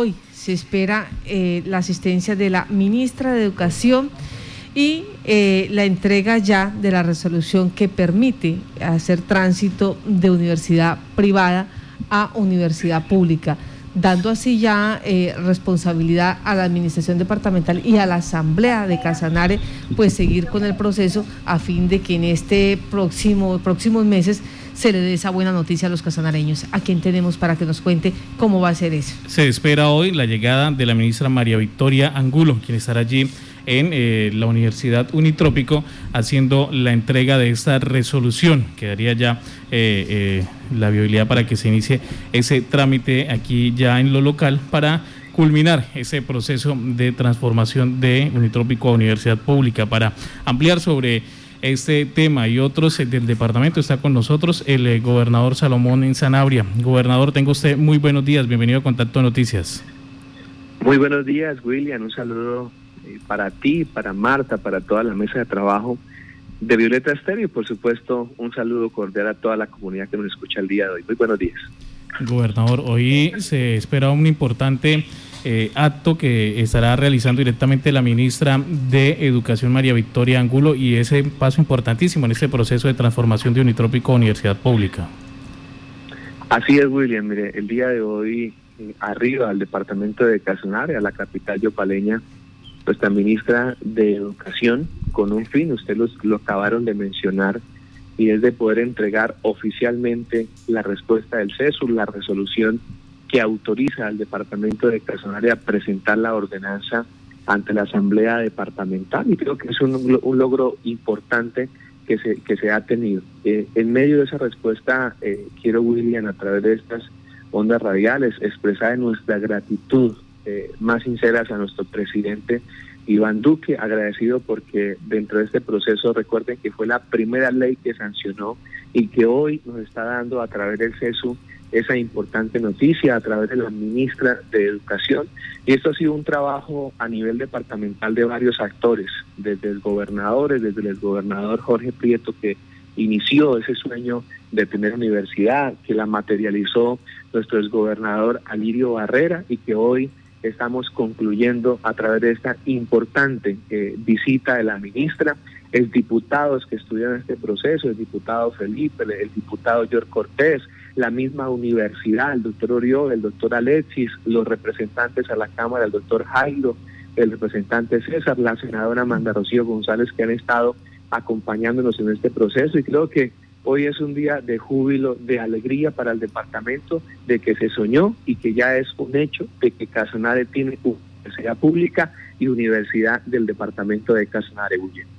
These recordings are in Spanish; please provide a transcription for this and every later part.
Hoy se espera eh, la asistencia de la ministra de Educación y eh, la entrega ya de la resolución que permite hacer tránsito de universidad privada a universidad pública, dando así ya eh, responsabilidad a la administración departamental y a la asamblea de Casanare, pues seguir con el proceso a fin de que en este próximo próximos meses se le dé esa buena noticia a los casanareños. ¿A quién tenemos para que nos cuente cómo va a ser eso? Se espera hoy la llegada de la ministra María Victoria Angulo, quien estará allí en eh, la Universidad Unitrópico haciendo la entrega de esta resolución que daría ya eh, eh, la viabilidad para que se inicie ese trámite aquí ya en lo local para culminar ese proceso de transformación de Unitrópico a Universidad Pública para ampliar sobre este tema y otros del departamento. Está con nosotros el eh, gobernador Salomón en Sanabria. Gobernador, tengo usted muy buenos días. Bienvenido a Contacto Noticias. Muy buenos días, William. Un saludo eh, para ti, para Marta, para toda la mesa de trabajo de Violeta Estéreo y, por supuesto, un saludo cordial a toda la comunidad que nos escucha el día de hoy. Muy buenos días. Gobernador, hoy se espera un importante eh, acto que estará realizando directamente la ministra de Educación María Victoria Angulo y ese paso importantísimo en este proceso de transformación de Unitrópico a Universidad Pública. Así es, William. Mire, el día de hoy, arriba al departamento de Casanare, a la capital yopaleña, nuestra ministra de Educación, con un fin, ustedes lo acabaron de mencionar, y es de poder entregar oficialmente la respuesta del CESUR, la resolución que autoriza al Departamento de Casanare a presentar la ordenanza ante la Asamblea Departamental y creo que es un, logro importante que se, que se ha tenido. Eh, en medio de esa respuesta, eh, quiero, William, a través de estas ondas radiales, expresar nuestra gratitud eh, más sinceras a nuestro presidente Iván Duque, agradecido porque dentro de este proceso, recuerden que fue la primera ley que sancionó y que hoy nos está dando a través del CESU esa importante noticia a través de la ministra de Educación. Y esto ha sido un trabajo a nivel departamental de varios actores, desde el gobernador, desde el gobernador Jorge Prieto, que inició ese sueño de tener universidad, que la materializó nuestro exgobernador Alirio Barrera y que hoy estamos concluyendo a través de esta importante eh, visita de la ministra, el diputados que estudian este proceso, el diputado Felipe, el diputado George Cortés, la misma universidad, el doctor Oriol, el doctor Alexis, los representantes a la Cámara, el doctor Jairo, el representante César, la senadora Amanda Rocío González, que han estado acompañándonos en este proceso y creo que hoy es un día de júbilo, de alegría para el departamento, de que se soñó y que ya es un hecho de que Casanare tiene universidad pública y universidad del departamento de Casanare, Bullén.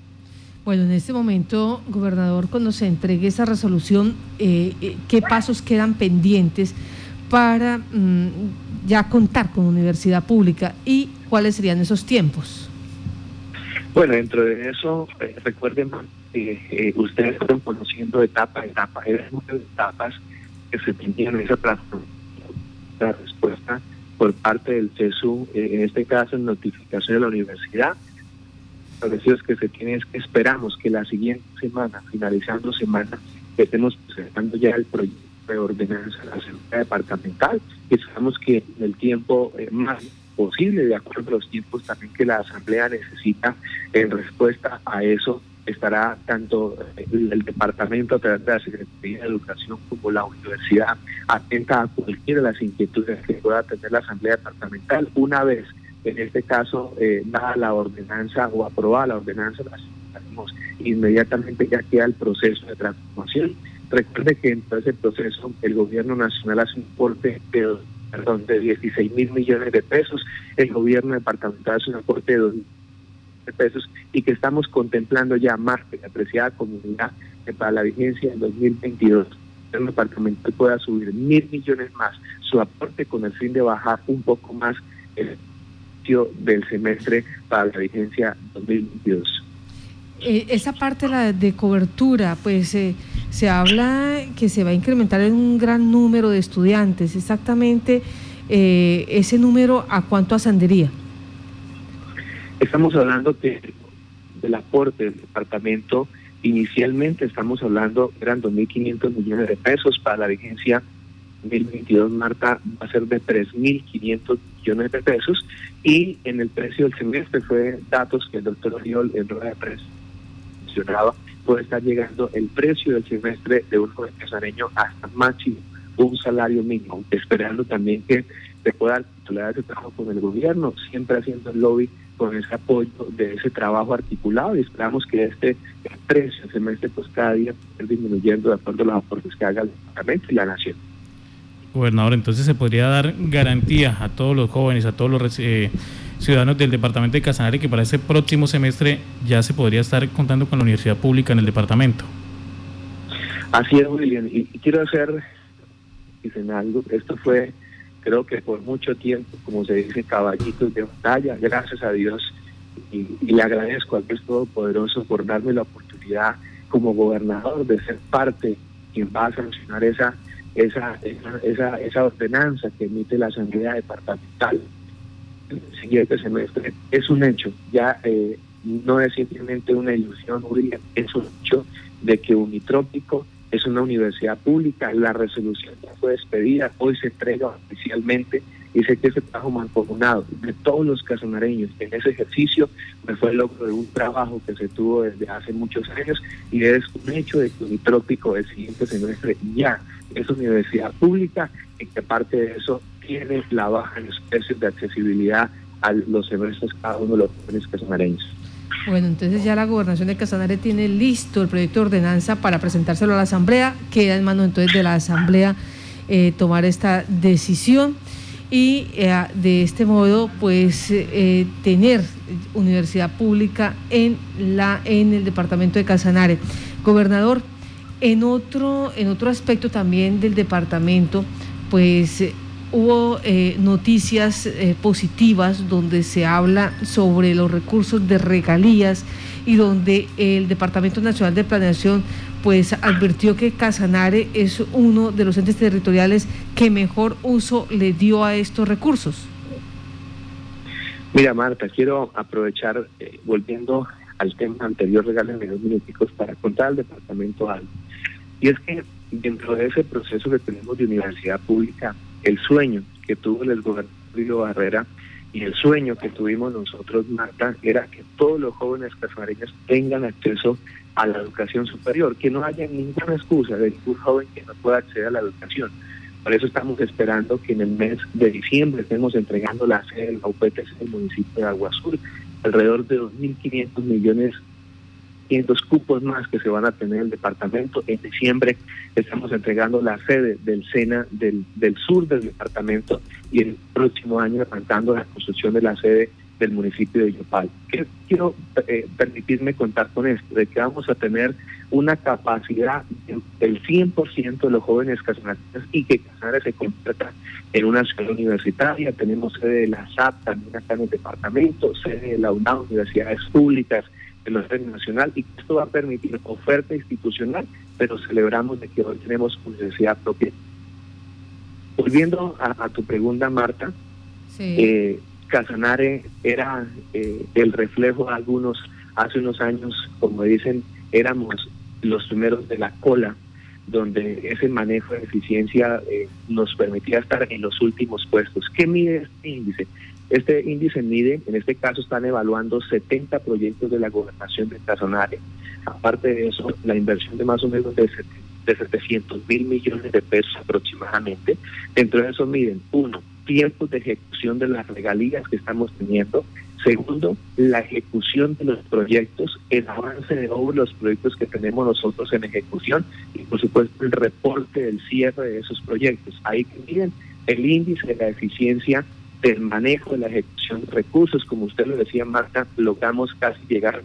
Bueno, en este momento, gobernador, cuando se entregue esa resolución, eh, eh, ¿qué pasos quedan pendientes para mm, ya contar con universidad pública y cuáles serían esos tiempos? Bueno, dentro de eso, eh, recuerden que ustedes fueron conociendo etapa a etapa, eran muchas etapas que se tenían en esa la respuesta por parte del CESU, en este caso en notificación de la universidad, establecidos que se tiene es que esperamos que la siguiente semana, finalizando semana, estemos presentando ya el proyecto de ordenanza de la Asamblea Departamental y esperamos que en el tiempo eh, más posible, de acuerdo a los tiempos también que la Asamblea necesita en respuesta a eso, estará tanto el, el, departamento a través de la Secretaría de Educación como la universidad atenta a cualquiera de las inquietudes que pueda tener la Asamblea Departamental una vez en este caso, eh, dada la ordenanza o aprobada la ordenanza, inmediatamente ya queda el proceso de transformación. Recuerde que en todo ese proceso el gobierno nacional hace un aporte de, perdón, de 16 mil millones de pesos, el gobierno departamental hace un aporte de 2 de pesos y que estamos contemplando ya más la apreciada comunidad que para la vigencia del 2022 el departamental pueda subir mil millones más su aporte con el fin de bajar un poco más el del semestre para la vigencia 2022. Eh, esa parte la de cobertura, pues eh, se habla que se va a incrementar en un gran número de estudiantes. Exactamente eh, ese número, ¿a cuánto ascendería? Estamos hablando que del aporte del departamento, inicialmente estamos hablando, eran 2.500 millones de pesos para la vigencia 2022, Marta, va a ser de 3.500 millones de pesos y en el precio del semestre fue datos que el doctor Oriol en rueda de prensa mencionaba, puede estar llegando el precio del semestre de un joven casareño hasta máximo un salario mínimo, esperando también que se pueda titular ese trabajo con el gobierno, siempre haciendo el lobby con ese apoyo de ese trabajo articulado y esperamos que este precio semestre pues cada día esté disminuyendo de acuerdo a los aportes que haga el departamento y la nación. Gobernador, entonces se podría dar garantía a todos los jóvenes, a todos los eh, ciudadanos del departamento de Casanare que para ese próximo semestre ya se podría estar contando con la universidad pública en el departamento. Así es, William, y quiero hacer dicen algo. Esto fue, creo que por mucho tiempo, como se dice, caballitos de batalla, gracias a Dios. Y, le agradezco al Dios Todopoderoso por darme la oportunidad como gobernador de ser parte quien va a sancionar esa, esa, esa, esa, ordenanza que emite la Asamblea Departamental el siguiente semestre. Es un hecho, ya eh, no es simplemente una ilusión, es un hecho de que Unitrópico es una universidad pública, la resolución ya fue despedida, hoy se entrega oficialmente y sé que ese trabajo mancomunado de todos los casonareños en ese ejercicio me fue el logro de un trabajo que se tuvo desde hace muchos años y es un hecho de que Unitrópico el siguiente semestre ya es universidad pública y que aparte de eso tiene la baja en los precios de accesibilidad a los semestres cada uno de los jóvenes casonareños. Bueno, entonces ya la gobernación de Casanare tiene listo el proyecto de ordenanza para presentárselo a la Asamblea. Queda en manos entonces de la Asamblea eh, tomar esta decisión y eh, de este modo pues eh, tener universidad pública en la en el departamento de Casanare. Gobernador, en otro en otro aspecto también del departamento, pues hubo eh, noticias eh, positivas donde se habla sobre los recursos de regalías y donde el Departamento Nacional de Planeación pues advirtió que Casanare es uno de los entes territoriales que mejor uso le dio a estos recursos. Mira Marta, quiero aprovechar, eh, volviendo al tema anterior, regalen dos minuticos para contar al departamento algo. Y es que dentro de ese proceso que tenemos de universidad pública, el sueño que tuvo el gobernador Barrera y el sueño que tuvimos nosotros, Marta, era que todos los jóvenes casareños tengan acceso a la educación superior, que no haya ninguna excusa de ningún joven que no pueda acceder a la educación. Por eso estamos esperando que en el mes de diciembre estemos entregando la sede de la UPTC del municipio de Agua Azul, alrededor de 2.500 millones 500 cupos más que se van a tener en el departamento. En diciembre estamos entregando la sede del SENA del, sur del departamento y el próximo año arrancando la construcción de la sede del municipio de Yopal. Quiero eh, permitirme contar con esto, de que vamos a tener una capacidad del 100% de los jóvenes casanarios y que Casanare se convierta en una ciudad universitaria. Tenemos sede de la SAP también acá en el departamento, sede de la UNAM, universidades públicas, el orden nacional y esto va a permitir oferta institucional, pero celebramos de que hoy tenemos universidad propia. Volviendo a, tu pregunta, Marta, eh, Casanare era eh, el reflejo de algunos, hace unos años, como dicen, éramos los primeros de la cola, donde ese manejo de eficiencia eh, nos permitía estar en los últimos puestos. ¿Qué mide este índice? Este índice mide, en este caso están evaluando 70 proyectos de la gobernación de Casanare. Aparte de eso, la inversión de más o menos de, 700 mil millones de pesos aproximadamente. Dentro de eso miden, uno, tiempos de ejecución de las regalías que estamos teniendo. Segundo, la ejecución de los proyectos, el avance de los proyectos que tenemos nosotros en ejecución y por supuesto el reporte del cierre de esos proyectos. Ahí que miden el índice de la eficiencia del manejo de la ejecución de recursos, como usted lo decía, Marta, logramos casi llegar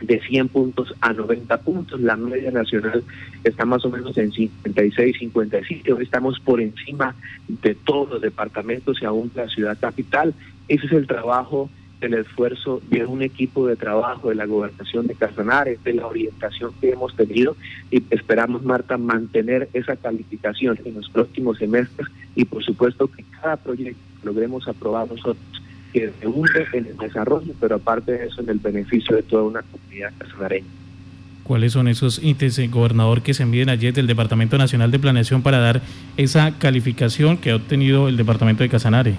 de 100 puntos a 90 puntos. La media nacional está más o menos en 56, 57. Hoy estamos por encima de todos los departamentos y aún la ciudad capital. Ese es el trabajo el esfuerzo de un equipo de trabajo de la gobernación de Casanares, de la orientación que hemos tenido y esperamos, Marta, mantener esa calificación en los próximos semestres y por supuesto que cada proyecto logremos aprobar nosotros que hunde en el desarrollo, pero aparte de eso en el beneficio de toda una comunidad casanareña. ¿Cuáles son esos índices, gobernador, que se envíen ayer del Departamento Nacional de Planeación para dar esa calificación que ha obtenido el Departamento de Casanare?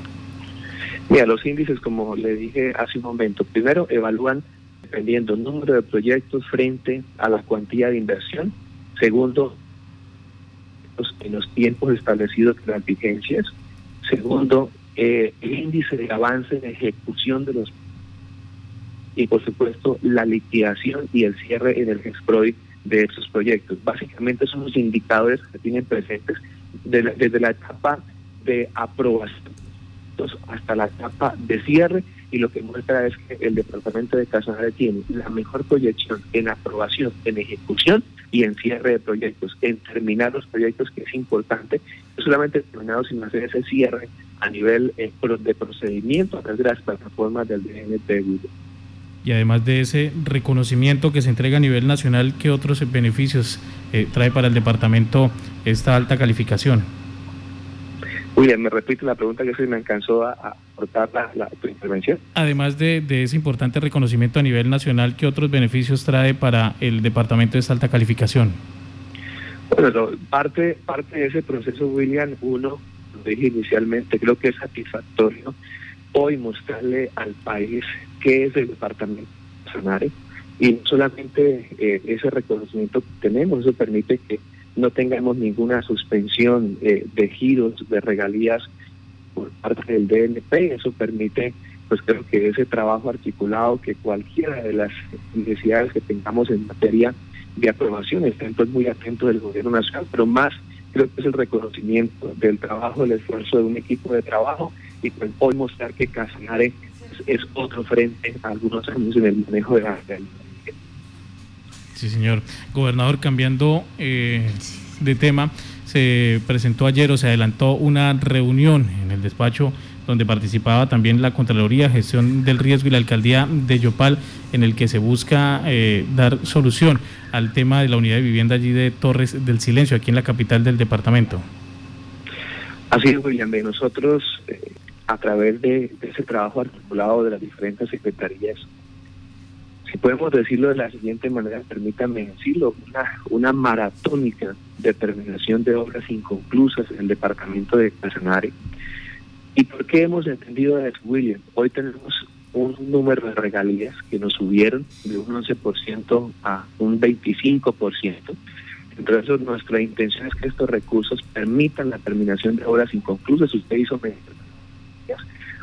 Mira, los índices, como le dije hace un momento, primero evalúan dependiendo el número de proyectos frente a la cuantía de inversión. Segundo, en los tiempos establecidos de las vigencias. Segundo, eh, el índice de avance en ejecución de los y por supuesto la liquidación y el cierre en el GEXPROI de esos proyectos. Básicamente son los indicadores que tienen presentes desde la etapa de aprobación hasta la etapa de cierre y lo que muestra es que el departamento de Casanare tiene la mejor proyección en aprobación, en ejecución y en cierre de proyectos, en terminar los proyectos que es importante, no solamente terminar sino hacer ese cierre a nivel eh, de procedimiento a través de las plataformas del DNP y además de ese reconocimiento que se entrega a nivel nacional, ¿qué otros beneficios eh, trae para el departamento esta alta calificación? William, me repito la pregunta que se me alcanzó a, aportar la, tu intervención. Además de, ese importante reconocimiento a nivel nacional, ¿qué otros beneficios trae para el departamento de esta alta calificación? Bueno, parte, parte de ese proceso, William, uno, lo dije inicialmente, creo que es satisfactorio hoy mostrarle al país qué es el departamento de y no solamente eh, ese reconocimiento que tenemos, eso permite que no tengamos ninguna suspensión eh, de giros, de regalías por parte del DNP, eso permite pues creo que ese trabajo articulado que cualquiera de las necesidades que tengamos en materia de aprobación estén pues muy atentos del gobierno nacional, pero más creo que es el reconocimiento del trabajo, del esfuerzo de un equipo de trabajo y pues hoy mostrar que Casanare es, otro frente a algunos años en el manejo de la Sí, señor. Gobernador, cambiando eh, de tema, se presentó ayer o se adelantó una reunión en el despacho donde participaba también la Contraloría, Gestión del Riesgo y la Alcaldía de Yopal, en el que se busca eh, dar solución al tema de la unidad de vivienda allí de Torres del Silencio, aquí en la capital del departamento. Así es, William. Nosotros eh, a través de, ese trabajo articulado de las diferentes secretarías. Podemos decirlo de la siguiente manera, permítanme decirlo, una, una maratónica determinación de obras inconclusas en el departamento de Casanare. ¿Y por qué hemos entendido eso, William? Hoy tenemos un número de regalías que nos subieron de un 11% a un 25%. Entonces, nuestra intención es que estos recursos permitan la terminación de obras inconclusas. Usted hizo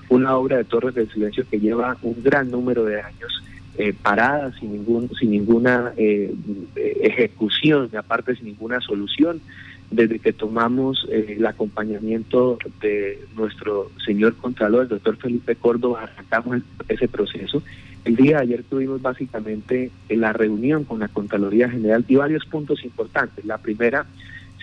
una obra de Torres del Silencio que lleva un gran número de años eh, parada, sin, ningún, sin ninguna eh, ejecución, aparte sin ninguna solución. Desde que tomamos eh, el acompañamiento de nuestro señor Contralor, el doctor Felipe Córdoba, arrancamos ese proceso. El día de ayer tuvimos básicamente la reunión con la Contraloría General y varios puntos importantes. La primera,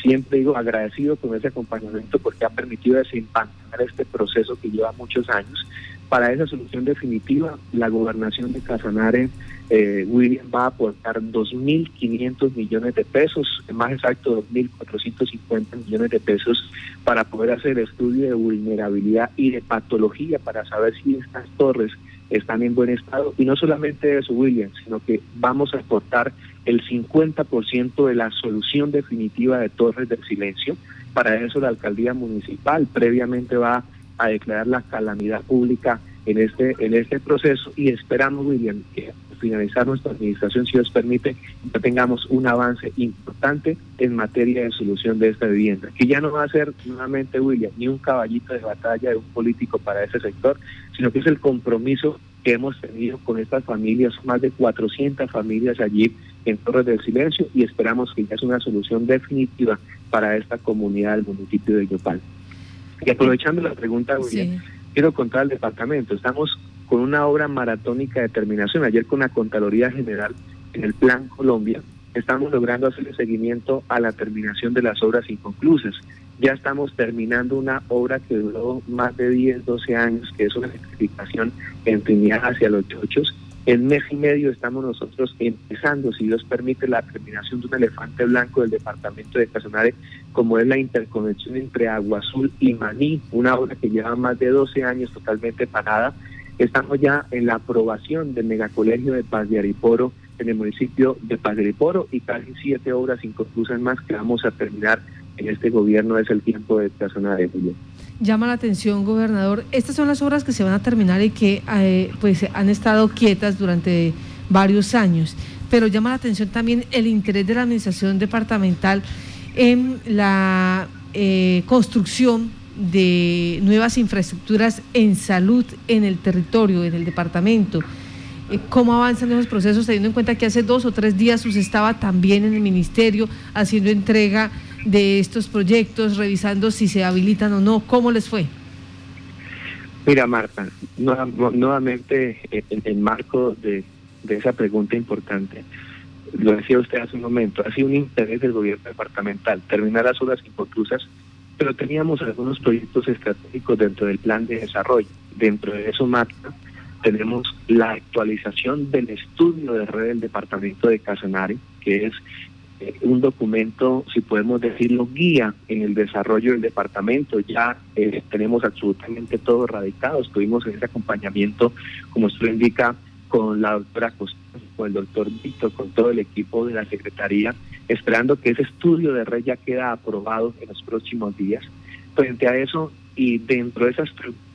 siempre digo agradecido con ese acompañamiento porque ha permitido desempanar este proceso que lleva muchos años. Para esa solución definitiva, la gobernación de Casanare, eh, William, va a aportar 2.500 millones de pesos, más exacto 2.450 millones de pesos, para poder hacer estudio de vulnerabilidad y de patología para saber si estas torres están en buen estado. Y no solamente eso, William, sino que vamos a aportar el 50% de la solución definitiva de Torres del Silencio. Para eso la alcaldía municipal previamente va a declarar la calamidad pública en este en este proceso y esperamos, William, que al finalizar nuestra administración, si Dios permite, que tengamos un avance importante en materia de solución de esta vivienda, que ya no va a ser nuevamente, William, ni un caballito de batalla de un político para ese sector, sino que es el compromiso que hemos tenido con estas familias, más de 400 familias allí en Torres del Silencio y esperamos que ya es una solución definitiva para esta comunidad del municipio de Yopal. Y aprovechando la pregunta, quiero contar al departamento, estamos con una obra maratónica de terminación, ayer con la Contraloría General en el Plan Colombia, estamos logrando hacer el seguimiento a la terminación de las obras inconclusas. Ya estamos terminando una obra que duró más de 10, 12 años, que es una electrificación en Trinidad hacia los Chochos. En mes y medio estamos nosotros empezando, si Dios permite, la terminación de un elefante blanco del departamento de Casanare, como es la interconexión entre Agua Azul y Maní, una obra que lleva más de 12 años totalmente parada. Estamos ya en la aprobación del megacolegio de Paz de Ariporo en el municipio de Paz de Ariporo y casi siete obras inconclusas más que vamos a terminar en este gobierno es el tiempo de Casanare, Julio. Llama la atención, gobernador. Estas son las obras que se van a terminar y que eh, pues han estado quietas durante varios años, pero llama la atención también el interés de la administración departamental en la eh, construcción de nuevas infraestructuras en salud en el territorio, en el departamento. Eh, ¿Cómo avanzan esos procesos, teniendo en cuenta que hace dos o tres días usted estaba también en el ministerio haciendo entrega de estos proyectos, revisando si se habilitan o no? ¿Cómo les fue? Mira, Marta, nuevamente en el marco de, de esa pregunta importante, lo decía usted hace un momento, ha sido un interés del gobierno departamental terminar las obras inconclusas pero teníamos algunos proyectos estratégicos dentro del plan de desarrollo. Dentro de eso, Marta, tenemos la actualización del estudio de red del departamento de Casanare, que es eh, un documento, si podemos decirlo, guía en el desarrollo del departamento. Ya eh, tenemos absolutamente todo radicado. Estuvimos en ese acompañamiento, como usted indica, con la doctora Costa, con el doctor Víctor, con todo el equipo de la Secretaría esperando que ese estudio de red ya queda aprobado en los próximos días. Frente a eso y dentro de esa estructura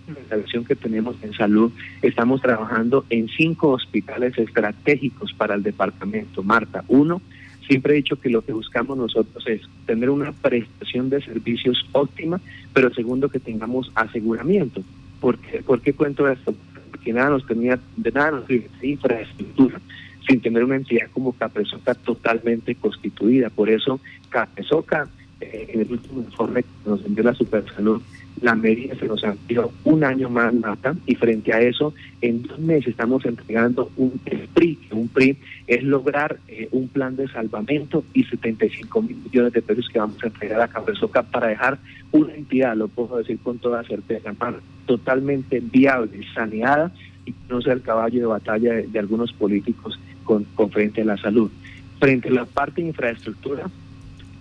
que tenemos en salud, estamos trabajando en cinco hospitales estratégicos para el departamento. Marta, uno, siempre he dicho que lo que buscamos nosotros es tener una prestación de servicios óptima, pero segundo, que tengamos aseguramiento. ¿Por qué, ¿Por qué cuento esto? Porque nada nos tenía, de nada nos sirve infraestructura sin tener una entidad como Capresoca totalmente constituida. Por eso, Capresoca, eh, en el último informe que nos envió la Supersalud, la medida se nos amplió un año más, Mata, y frente a eso, en dos meses estamos entregando un PRI, un PRI es lograr eh, un plan de salvamento y 75 mil millones de pesos que vamos a entregar a Capresoca para dejar una entidad, lo puedo decir con toda certeza, totalmente viable, saneada y no sea el caballo de batalla de algunos políticos con, frente a la salud. Frente a la parte de infraestructura,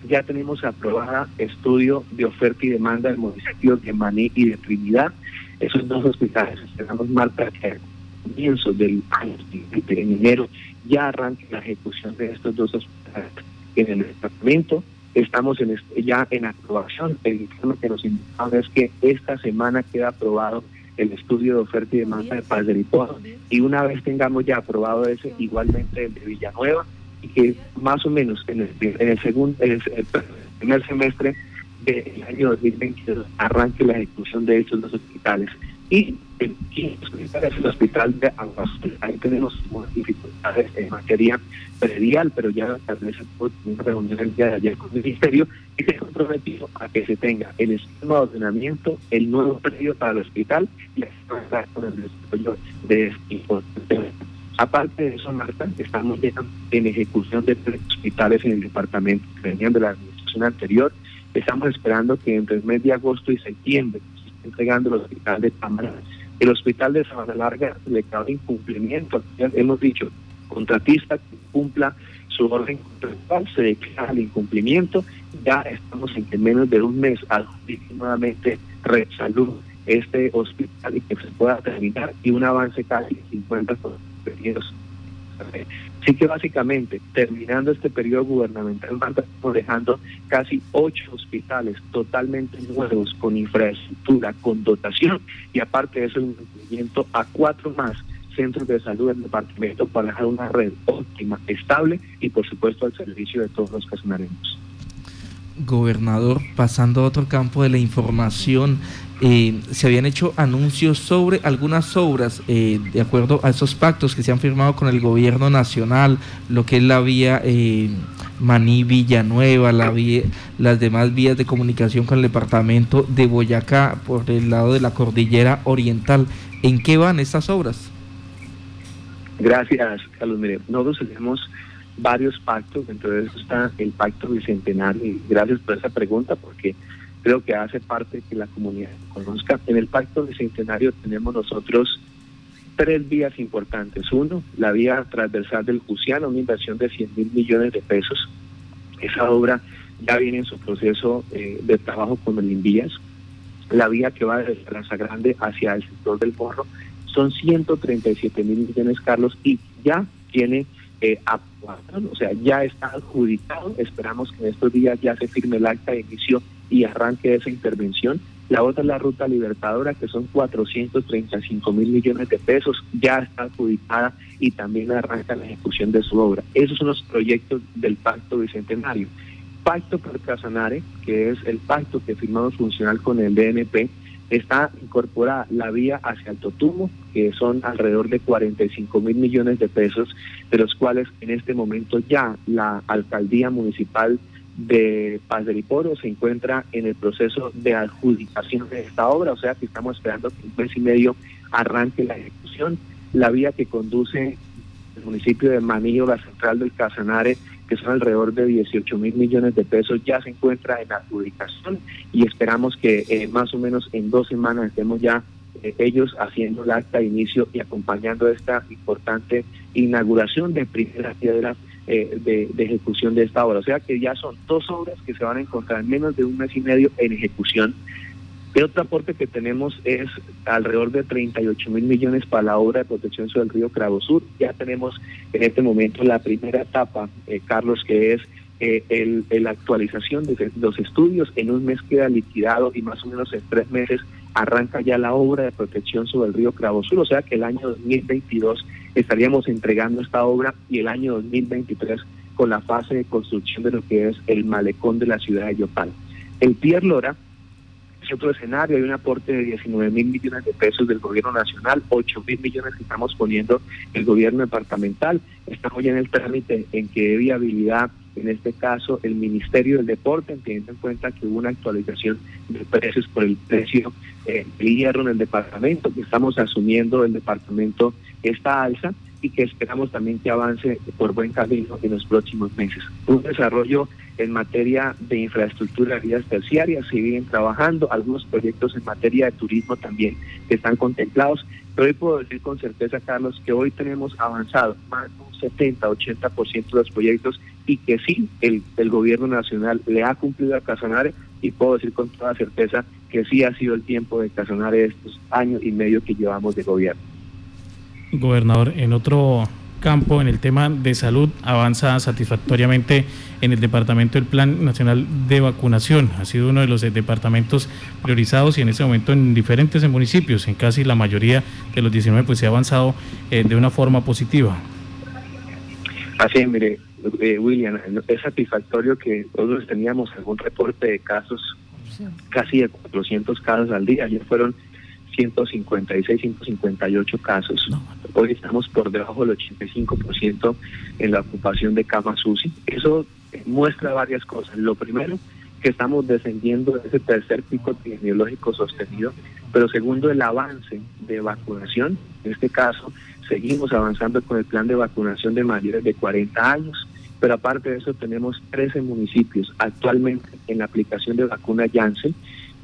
ya tenemos aprobada estudio de oferta y demanda del municipio de Maní y de Trinidad. Esos dos hospitales esperamos marca que a comienzos del año de enero ya arranque la ejecución de estos dos hospitales en el departamento. Estamos en ya en aprobación. El informe que nos indicaba es que esta semana queda aprobado el estudio de oferta y demanda de Paz del y una vez tengamos ya aprobado ese igualmente el de Villanueva que más o menos en el, en segundo en el, primer semestre del año 2022 arranque la ejecución de estos dos hospitales y es el hospital de Aguas. Ahí tenemos dificultades en materia predial, pero ya tal vez una reunión el día de ayer con el Ministerio y se comprometido a que se tenga el esquema de ordenamiento, el nuevo predio para el hospital y con el desarrollo de este Aparte de eso, Marta, estamos en ejecución de tres hospitales en el departamento que venían de la administración anterior. Estamos esperando que entre el mes de agosto y septiembre se esté entregando el hospital de Tamara. El hospital de Sabana Larga le cabe incumplimiento. hemos dicho, contratista que cumpla su orden contractual, se declara el incumplimiento, ya estamos en que menos de un mes nuevamente Red Salud este hospital y que se pueda terminar y un avance casi de 50 periodos. Así que básicamente, terminando este periodo gubernamental, estamos dejando casi ocho hospitales totalmente nuevos, con infraestructura, con dotación, y aparte de eso, el mantenimiento a cuatro más centros de salud del departamento para dejar una red óptima, estable y por supuesto al servicio de todos los casonaremos. Gobernador, pasando a otro campo de la información, eh, se habían hecho anuncios sobre algunas obras eh, de acuerdo a esos pactos que se han firmado con el gobierno nacional, lo que es la vía eh, Maní Villanueva, la vía, las demás vías de comunicación con el departamento de Boyacá por el lado de la cordillera oriental. ¿En qué van estas obras? Gracias, Carlos. Mire, nosotros tenemos varios pactos, eso está el pacto bicentenario, y gracias por esa pregunta, porque creo que hace parte que la comunidad conozca. En el pacto bicentenario tenemos nosotros tres vías importantes. Uno, la vía transversal del Juciano, una inversión de 100 mil millones de pesos. Esa obra ya viene en su proceso eh, de trabajo con el Invías. La vía que va desde Plaza Grande hacia el sector del Morro son 137 mil millones, Carlos, y ya tiene eh, o sea, ya está adjudicado. Esperamos que en estos días ya se firme el acta de inicio y arranque esa intervención. La otra es la ruta libertadora, que son 435 mil millones de pesos, ya está adjudicada y también arranca la ejecución de su obra. Esos son los proyectos del Pacto Bicentenario. Pacto por Casanare, que es el pacto que firmamos funcional con el DNP, está incorporada la vía hacia el Totumo, que son alrededor de 45 mil millones de pesos, de los cuales en este momento ya la alcaldía municipal de Paz del Iporo se encuentra en el proceso de adjudicación de esta obra, o sea que estamos esperando que un mes y medio arranque la ejecución. La vía que conduce el municipio de Manillo, la central del Casanare, que son alrededor de 18 mil millones de pesos, ya se encuentra en adjudicación y esperamos que eh, más o menos en dos semanas estemos ya eh, ellos haciendo el acta de inicio y acompañando esta importante inauguración de primera piedra eh, de, de, ejecución de esta obra. O sea que ya son dos obras que se van a encontrar en menos de un mes y medio en ejecución. El otro aporte que tenemos es alrededor de 38 mil millones para la obra de protección sobre el río Cravo Sur. Ya tenemos en este momento la primera etapa, eh, Carlos, que es eh, el, actualización de los estudios. En un mes queda liquidado y más o menos en tres meses arranca ya la obra de protección sobre el río Cravo Sur. O sea que el año 2022 estaríamos entregando esta obra y el año 2023 con la fase de construcción de lo que es el malecón de la ciudad de Yopal. El Pier Lora otro escenario, hay un aporte de 19 mil millones de pesos del gobierno nacional, 8 mil millones estamos poniendo el gobierno departamental. Estamos ya en el trámite en que de viabilidad, en este caso, el Ministerio del Deporte, teniendo en cuenta que hubo una actualización de precios por el precio eh, del hierro en el departamento, que estamos asumiendo el departamento esta alza y que esperamos también que avance por buen camino en los próximos meses. Un desarrollo en materia de infraestructura vías terciarias, se vienen trabajando, algunos proyectos en materia de turismo también que están contemplados, pero hoy puedo decir con certeza, Carlos, que hoy tenemos avanzado más de un 70, 80% de los proyectos y que sí, el, el gobierno nacional le ha cumplido a Casanare y puedo decir con toda certeza que sí ha sido el tiempo de Casanare estos años y medio que llevamos de gobierno. Gobernador, en otro campo, en el tema de salud, avanza satisfactoriamente en el departamento del Plan Nacional de Vacunación. Ha sido uno de los departamentos priorizados y en este momento en diferentes municipios, en casi la mayoría de los 19, pues se ha avanzado eh, de una forma positiva. Así es, mire, eh, William, es satisfactorio que nosotros teníamos algún reporte de casos, casi de 400 casos al día. Ayer fueron 156, 158 casos. Hoy estamos por debajo del 85% en la ocupación de camas UCI. Eso muestra varias cosas. Lo primero, que estamos descendiendo de ese tercer pico epidemiológico sostenido, pero segundo, el avance de vacunación. En este caso, seguimos avanzando con el plan de vacunación de mayores de 40 años, pero aparte de eso tenemos 13 municipios actualmente en la aplicación de vacuna Janssen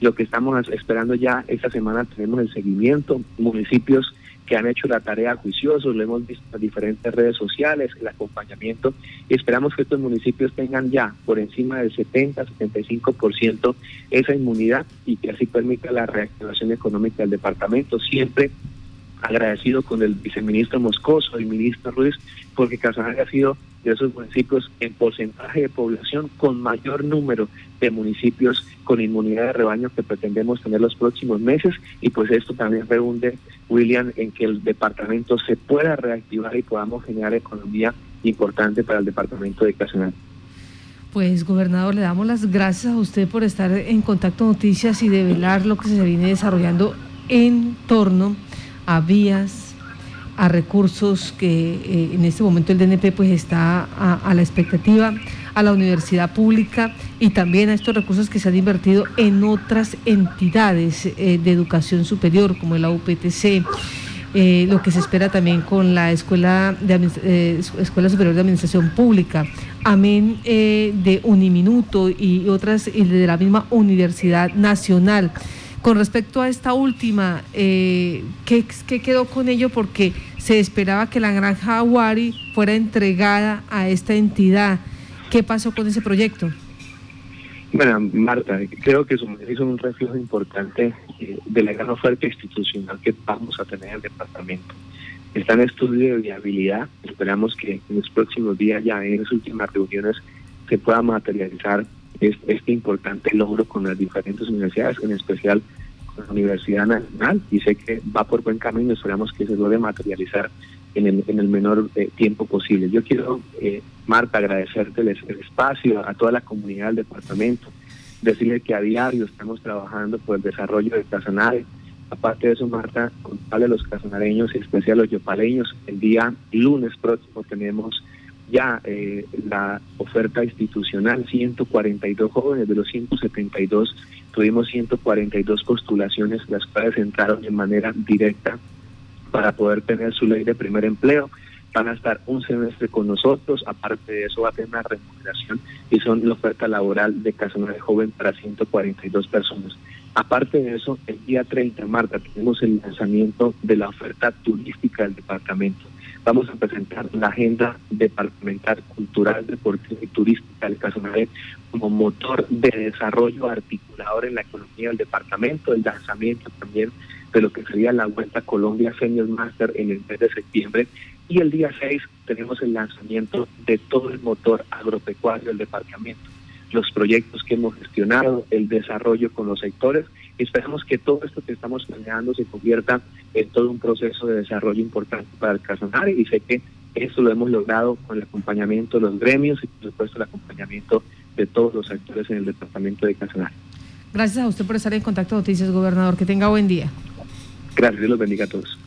lo que estamos esperando ya esta semana tenemos el seguimiento, municipios que han hecho la tarea juiciosos, lo hemos visto en diferentes redes sociales, el acompañamiento, y esperamos que estos municipios tengan ya por encima del 70-75% esa inmunidad y que así permita la reactivación económica del departamento, siempre agradecido con el viceministro Moscoso y ministro Ruiz, porque Casanare ha sido de esos municipios en porcentaje de población con mayor número de municipios con inmunidad de rebaño que pretendemos tener los próximos meses y pues esto también reúne, William, en que el departamento se pueda reactivar y podamos generar economía importante para el departamento de Casanare. Pues, gobernador, le damos las gracias a usted por estar en Contacto Noticias y develar lo que se viene desarrollando en torno a vías, a recursos que eh, en este momento el DNP pues está a, la expectativa, a la universidad pública y también a estos recursos que se han invertido en otras entidades eh, de educación superior como la UPTC. Eh, lo que se espera también con la Escuela, de, Escuela Superior de Administración Pública, amén de Uniminuto y otras y de la misma Universidad Nacional. Con respecto a esta última, eh, ¿qué, quedó con ello? Porque se esperaba que la granja Aguari fuera entregada a esta entidad. ¿Qué pasó con ese proyecto? Bueno, Marta, creo que eso es un reflejo importante eh, de la gran oferta institucional que vamos a tener en el departamento. Está en estudio de viabilidad. Esperamos que en los próximos días, ya en las últimas reuniones, se pueda materializar este importante logro con las diferentes universidades, en especial con la Universidad Nacional, y sé que va por buen camino, esperamos que se logre materializar en el, en el menor eh, tiempo posible. Yo quiero, eh, Marta, agradecerte el, espacio, a toda la comunidad del departamento, decirle que a diario estamos trabajando por el desarrollo de Casanare. Aparte de eso, Marta, contarle a los casanareños y especial a los yopaleños, el día lunes próximo tenemos ya eh, la oferta institucional, 142 jóvenes de los 172, tuvimos 142 postulaciones, las cuales entraron de manera directa para poder tener su ley de primer empleo. Van a estar un semestre con nosotros, aparte de eso va a tener una remuneración y son la oferta laboral de de Joven para 142 personas. Aparte de eso, el día 30 de marzo tenemos el lanzamiento de la oferta turística del departamento vamos a presentar la agenda departamental cultural, deportiva y turística del Casanare como motor de desarrollo articulador en la economía del departamento, el lanzamiento también de lo que sería la Vuelta Colombia Senior Master en el mes de septiembre. Y el día 6 tenemos el lanzamiento de todo el motor agropecuario del departamento, los proyectos que hemos gestionado, el desarrollo con los sectores esperamos que todo esto que estamos planeando se convierta en todo un proceso de desarrollo importante para el Casanare y sé que esto lo hemos logrado con el acompañamiento de los gremios y por supuesto el acompañamiento de todos los actores en el departamento de Casanare. Gracias a usted por estar en contacto Noticias, gobernador. Que tenga buen día. Gracias, Dios los bendiga a todos.